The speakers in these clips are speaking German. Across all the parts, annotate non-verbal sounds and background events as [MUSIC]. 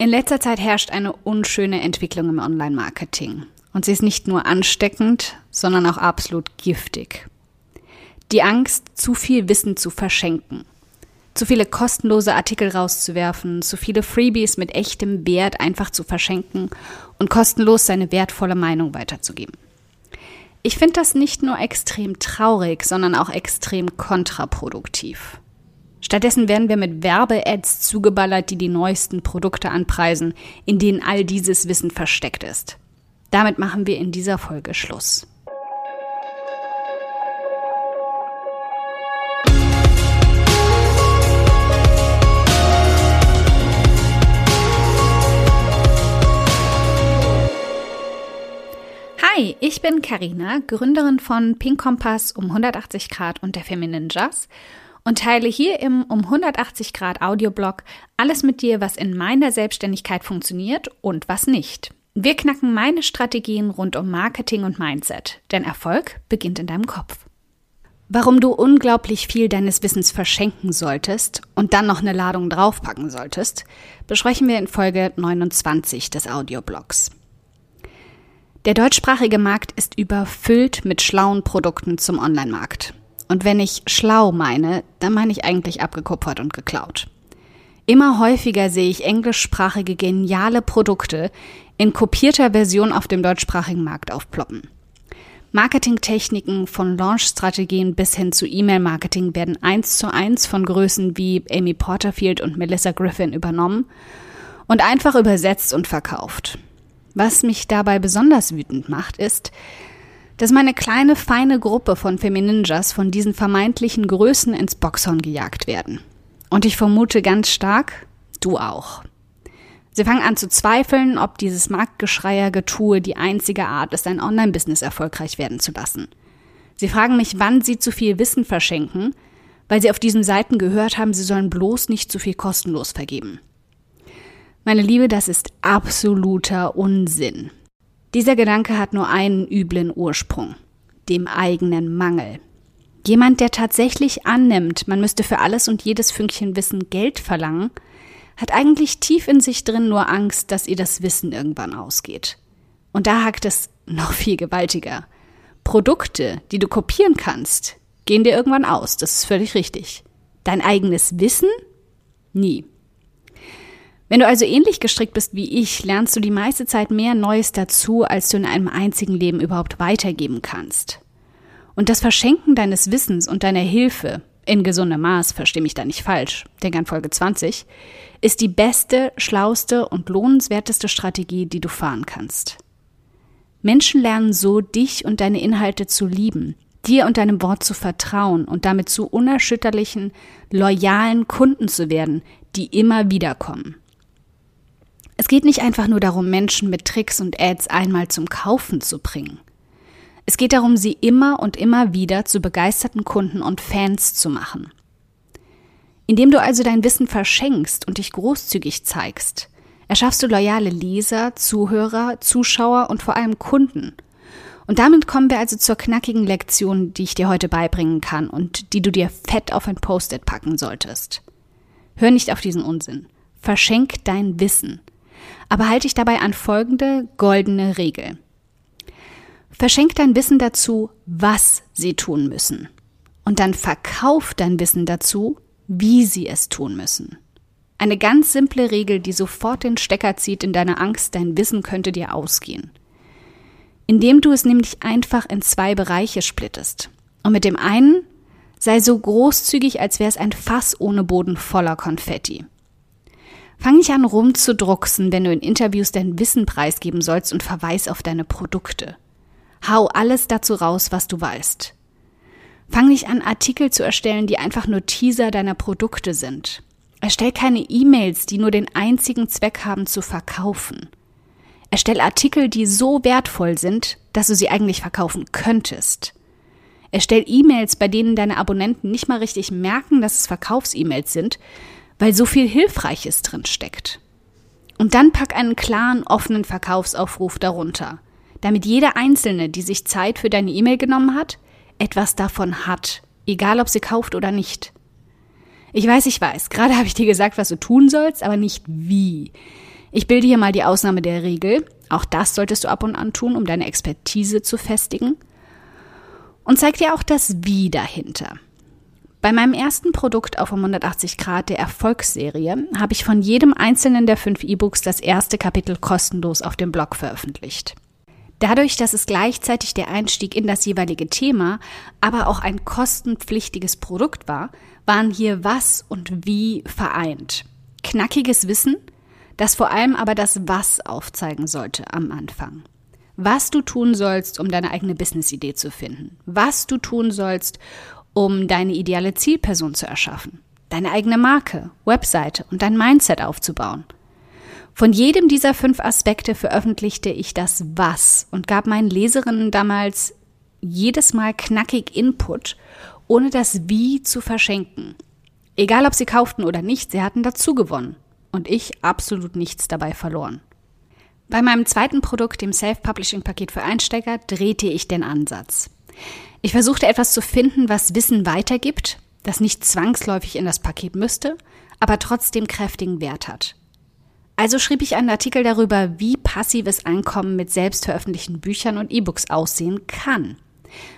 In letzter Zeit herrscht eine unschöne Entwicklung im Online-Marketing. Und sie ist nicht nur ansteckend, sondern auch absolut giftig. Die Angst, zu viel Wissen zu verschenken. Zu viele kostenlose Artikel rauszuwerfen, zu viele Freebies mit echtem Wert einfach zu verschenken und kostenlos seine wertvolle Meinung weiterzugeben. Ich finde das nicht nur extrem traurig, sondern auch extrem kontraproduktiv. Stattdessen werden wir mit Werbe-Ads zugeballert, die die neuesten Produkte anpreisen, in denen all dieses Wissen versteckt ist. Damit machen wir in dieser Folge Schluss. Hi, ich bin Karina, Gründerin von Pink Kompass um 180 Grad und der Feminine Jazz und teile hier im um 180 Grad Audioblog alles mit dir, was in meiner Selbstständigkeit funktioniert und was nicht. Wir knacken meine Strategien rund um Marketing und Mindset, denn Erfolg beginnt in deinem Kopf. Warum du unglaublich viel deines Wissens verschenken solltest und dann noch eine Ladung draufpacken solltest, besprechen wir in Folge 29 des Audioblogs. Der deutschsprachige Markt ist überfüllt mit schlauen Produkten zum Online-Markt. Und wenn ich schlau meine, dann meine ich eigentlich abgekupfert und geklaut. Immer häufiger sehe ich englischsprachige geniale Produkte in kopierter Version auf dem deutschsprachigen Markt aufploppen. Marketingtechniken von Launch-Strategien bis hin zu E-Mail-Marketing werden eins zu eins von Größen wie Amy Porterfield und Melissa Griffin übernommen und einfach übersetzt und verkauft. Was mich dabei besonders wütend macht, ist, dass meine kleine, feine Gruppe von Femininjas von diesen vermeintlichen Größen ins Boxhorn gejagt werden. Und ich vermute ganz stark, du auch. Sie fangen an zu zweifeln, ob dieses Marktgeschreier-Getue die einzige Art ist, ein Online-Business erfolgreich werden zu lassen. Sie fragen mich, wann sie zu viel Wissen verschenken, weil sie auf diesen Seiten gehört haben, sie sollen bloß nicht zu viel kostenlos vergeben. Meine Liebe, das ist absoluter Unsinn. Dieser Gedanke hat nur einen üblen Ursprung, dem eigenen Mangel. Jemand, der tatsächlich annimmt, man müsste für alles und jedes Fünkchen Wissen Geld verlangen, hat eigentlich tief in sich drin nur Angst, dass ihr das Wissen irgendwann ausgeht. Und da hakt es noch viel gewaltiger. Produkte, die du kopieren kannst, gehen dir irgendwann aus, das ist völlig richtig. Dein eigenes Wissen? Nie. Wenn du also ähnlich gestrickt bist wie ich, lernst du die meiste Zeit mehr Neues dazu, als du in einem einzigen Leben überhaupt weitergeben kannst. Und das Verschenken deines Wissens und deiner Hilfe, in gesundem Maß, versteh mich da nicht falsch, denk an Folge 20, ist die beste, schlauste und lohnenswerteste Strategie, die du fahren kannst. Menschen lernen so, dich und deine Inhalte zu lieben, dir und deinem Wort zu vertrauen und damit zu unerschütterlichen, loyalen Kunden zu werden, die immer wiederkommen. Es geht nicht einfach nur darum, Menschen mit Tricks und Ads einmal zum Kaufen zu bringen. Es geht darum, sie immer und immer wieder zu begeisterten Kunden und Fans zu machen. Indem du also dein Wissen verschenkst und dich großzügig zeigst, erschaffst du loyale Leser, Zuhörer, Zuschauer und vor allem Kunden. Und damit kommen wir also zur knackigen Lektion, die ich dir heute beibringen kann und die du dir fett auf ein Post-it packen solltest. Hör nicht auf diesen Unsinn. Verschenk dein Wissen aber halte dich dabei an folgende goldene Regel. Verschenk dein Wissen dazu, was sie tun müssen. Und dann verkauf dein Wissen dazu, wie sie es tun müssen. Eine ganz simple Regel, die sofort den Stecker zieht in deiner Angst, dein Wissen könnte dir ausgehen. Indem du es nämlich einfach in zwei Bereiche splittest. Und mit dem einen sei so großzügig, als wäre es ein Fass ohne Boden voller Konfetti. Fang nicht an rumzudrucksen, wenn du in Interviews dein Wissen preisgeben sollst und verweis auf deine Produkte. Hau alles dazu raus, was du weißt. Fang nicht an, Artikel zu erstellen, die einfach nur Teaser deiner Produkte sind. Erstell keine E-Mails, die nur den einzigen Zweck haben, zu verkaufen. Erstell Artikel, die so wertvoll sind, dass du sie eigentlich verkaufen könntest. Erstell E-Mails, bei denen deine Abonnenten nicht mal richtig merken, dass es Verkaufs-E-Mails sind, weil so viel Hilfreiches drin steckt. Und dann pack einen klaren, offenen Verkaufsaufruf darunter, damit jede Einzelne, die sich Zeit für deine E-Mail genommen hat, etwas davon hat, egal ob sie kauft oder nicht. Ich weiß, ich weiß, gerade [LAUGHS] habe ich dir gesagt, was du tun sollst, aber nicht wie. Ich bilde hier mal die Ausnahme der Regel. Auch das solltest du ab und an tun, um deine Expertise zu festigen. Und zeig dir auch das Wie dahinter. Bei meinem ersten Produkt auf 180 Grad der Erfolgsserie habe ich von jedem einzelnen der fünf E-Books das erste Kapitel kostenlos auf dem Blog veröffentlicht. Dadurch, dass es gleichzeitig der Einstieg in das jeweilige Thema, aber auch ein kostenpflichtiges Produkt war, waren hier was und wie vereint. Knackiges Wissen, das vor allem aber das Was aufzeigen sollte am Anfang. Was du tun sollst, um deine eigene Business-Idee zu finden. Was du tun sollst, um deine ideale Zielperson zu erschaffen. Deine eigene Marke, Webseite und dein Mindset aufzubauen. Von jedem dieser fünf Aspekte veröffentlichte ich das Was und gab meinen Leserinnen damals jedes Mal knackig Input, ohne das Wie zu verschenken. Egal ob sie kauften oder nicht, sie hatten dazu gewonnen und ich absolut nichts dabei verloren. Bei meinem zweiten Produkt, dem Self-Publishing-Paket für Einsteiger, drehte ich den Ansatz. Ich versuchte etwas zu finden, was Wissen weitergibt, das nicht zwangsläufig in das Paket müsste, aber trotzdem kräftigen Wert hat. Also schrieb ich einen Artikel darüber, wie passives Einkommen mit selbstveröffentlichten Büchern und E-Books aussehen kann,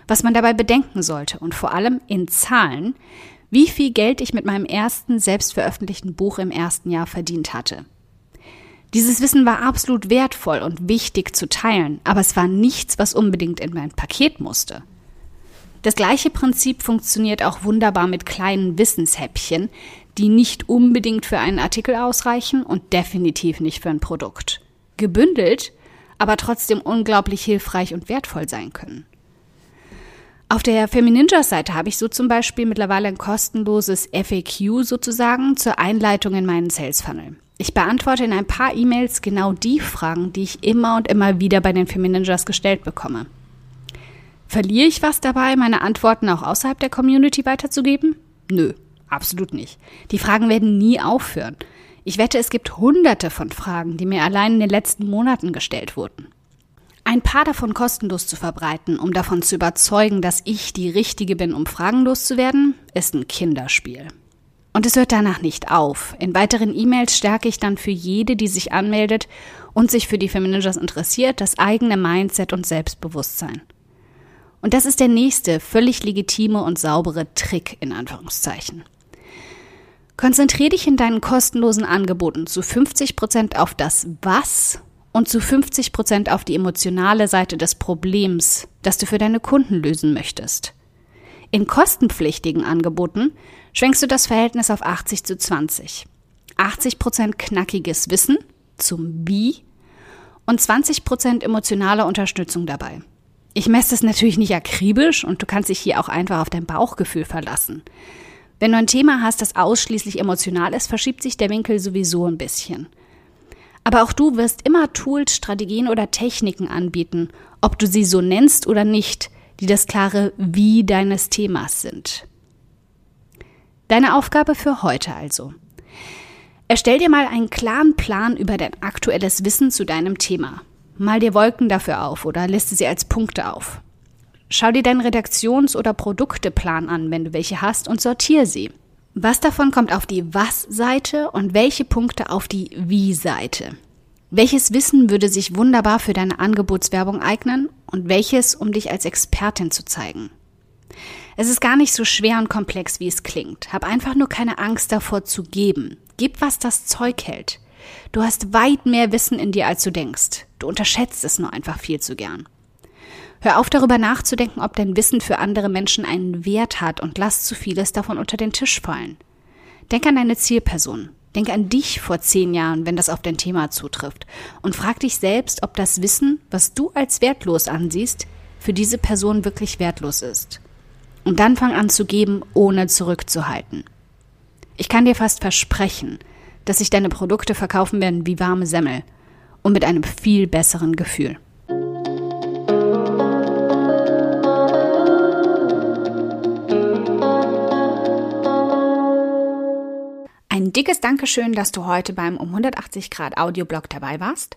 was man dabei bedenken sollte und vor allem in Zahlen, wie viel Geld ich mit meinem ersten selbstveröffentlichten Buch im ersten Jahr verdient hatte. Dieses Wissen war absolut wertvoll und wichtig zu teilen, aber es war nichts, was unbedingt in mein Paket musste. Das gleiche Prinzip funktioniert auch wunderbar mit kleinen Wissenshäppchen, die nicht unbedingt für einen Artikel ausreichen und definitiv nicht für ein Produkt. Gebündelt, aber trotzdem unglaublich hilfreich und wertvoll sein können. Auf der Femininja-Seite habe ich so zum Beispiel mittlerweile ein kostenloses FAQ sozusagen zur Einleitung in meinen Sales Funnel. Ich beantworte in ein paar E-Mails genau die Fragen, die ich immer und immer wieder bei den Femininjas gestellt bekomme. Verliere ich was dabei, meine Antworten auch außerhalb der Community weiterzugeben? Nö, absolut nicht. Die Fragen werden nie aufhören. Ich wette, es gibt hunderte von Fragen, die mir allein in den letzten Monaten gestellt wurden. Ein paar davon kostenlos zu verbreiten, um davon zu überzeugen, dass ich die Richtige bin, um fragenlos zu werden, ist ein Kinderspiel. Und es hört danach nicht auf. In weiteren E-Mails stärke ich dann für jede, die sich anmeldet und sich für die Feminingers interessiert, das eigene Mindset und Selbstbewusstsein. Und das ist der nächste völlig legitime und saubere Trick in Anführungszeichen. Konzentrier dich in deinen kostenlosen Angeboten zu 50 Prozent auf das Was und zu 50 Prozent auf die emotionale Seite des Problems, das du für deine Kunden lösen möchtest. In kostenpflichtigen Angeboten schwenkst du das Verhältnis auf 80 zu 20. 80 Prozent knackiges Wissen zum Wie und 20 Prozent emotionale Unterstützung dabei. Ich messe es natürlich nicht akribisch und du kannst dich hier auch einfach auf dein Bauchgefühl verlassen. Wenn du ein Thema hast, das ausschließlich emotional ist, verschiebt sich der Winkel sowieso ein bisschen. Aber auch du wirst immer Tools, Strategien oder Techniken anbieten, ob du sie so nennst oder nicht, die das klare Wie deines Themas sind. Deine Aufgabe für heute also. Erstell dir mal einen klaren Plan über dein aktuelles Wissen zu deinem Thema. Mal dir Wolken dafür auf oder liste sie als Punkte auf. Schau dir deinen Redaktions- oder Produkteplan an, wenn du welche hast, und sortiere sie. Was davon kommt auf die Was-Seite und welche Punkte auf die Wie-Seite? Welches Wissen würde sich wunderbar für deine Angebotswerbung eignen und welches, um dich als Expertin zu zeigen? Es ist gar nicht so schwer und komplex, wie es klingt. Hab einfach nur keine Angst davor zu geben. Gib, was das Zeug hält. Du hast weit mehr Wissen in dir, als du denkst. Du unterschätzt es nur einfach viel zu gern. Hör auf darüber nachzudenken, ob dein Wissen für andere Menschen einen Wert hat und lass zu vieles davon unter den Tisch fallen. Denk an deine Zielperson. Denk an dich vor zehn Jahren, wenn das auf dein Thema zutrifft. Und frag dich selbst, ob das Wissen, was du als wertlos ansiehst, für diese Person wirklich wertlos ist. Und dann fang an zu geben, ohne zurückzuhalten. Ich kann dir fast versprechen, dass sich deine Produkte verkaufen werden wie warme Semmel und mit einem viel besseren Gefühl. Ein dickes Dankeschön, dass du heute beim um 180 Grad Audioblog dabei warst.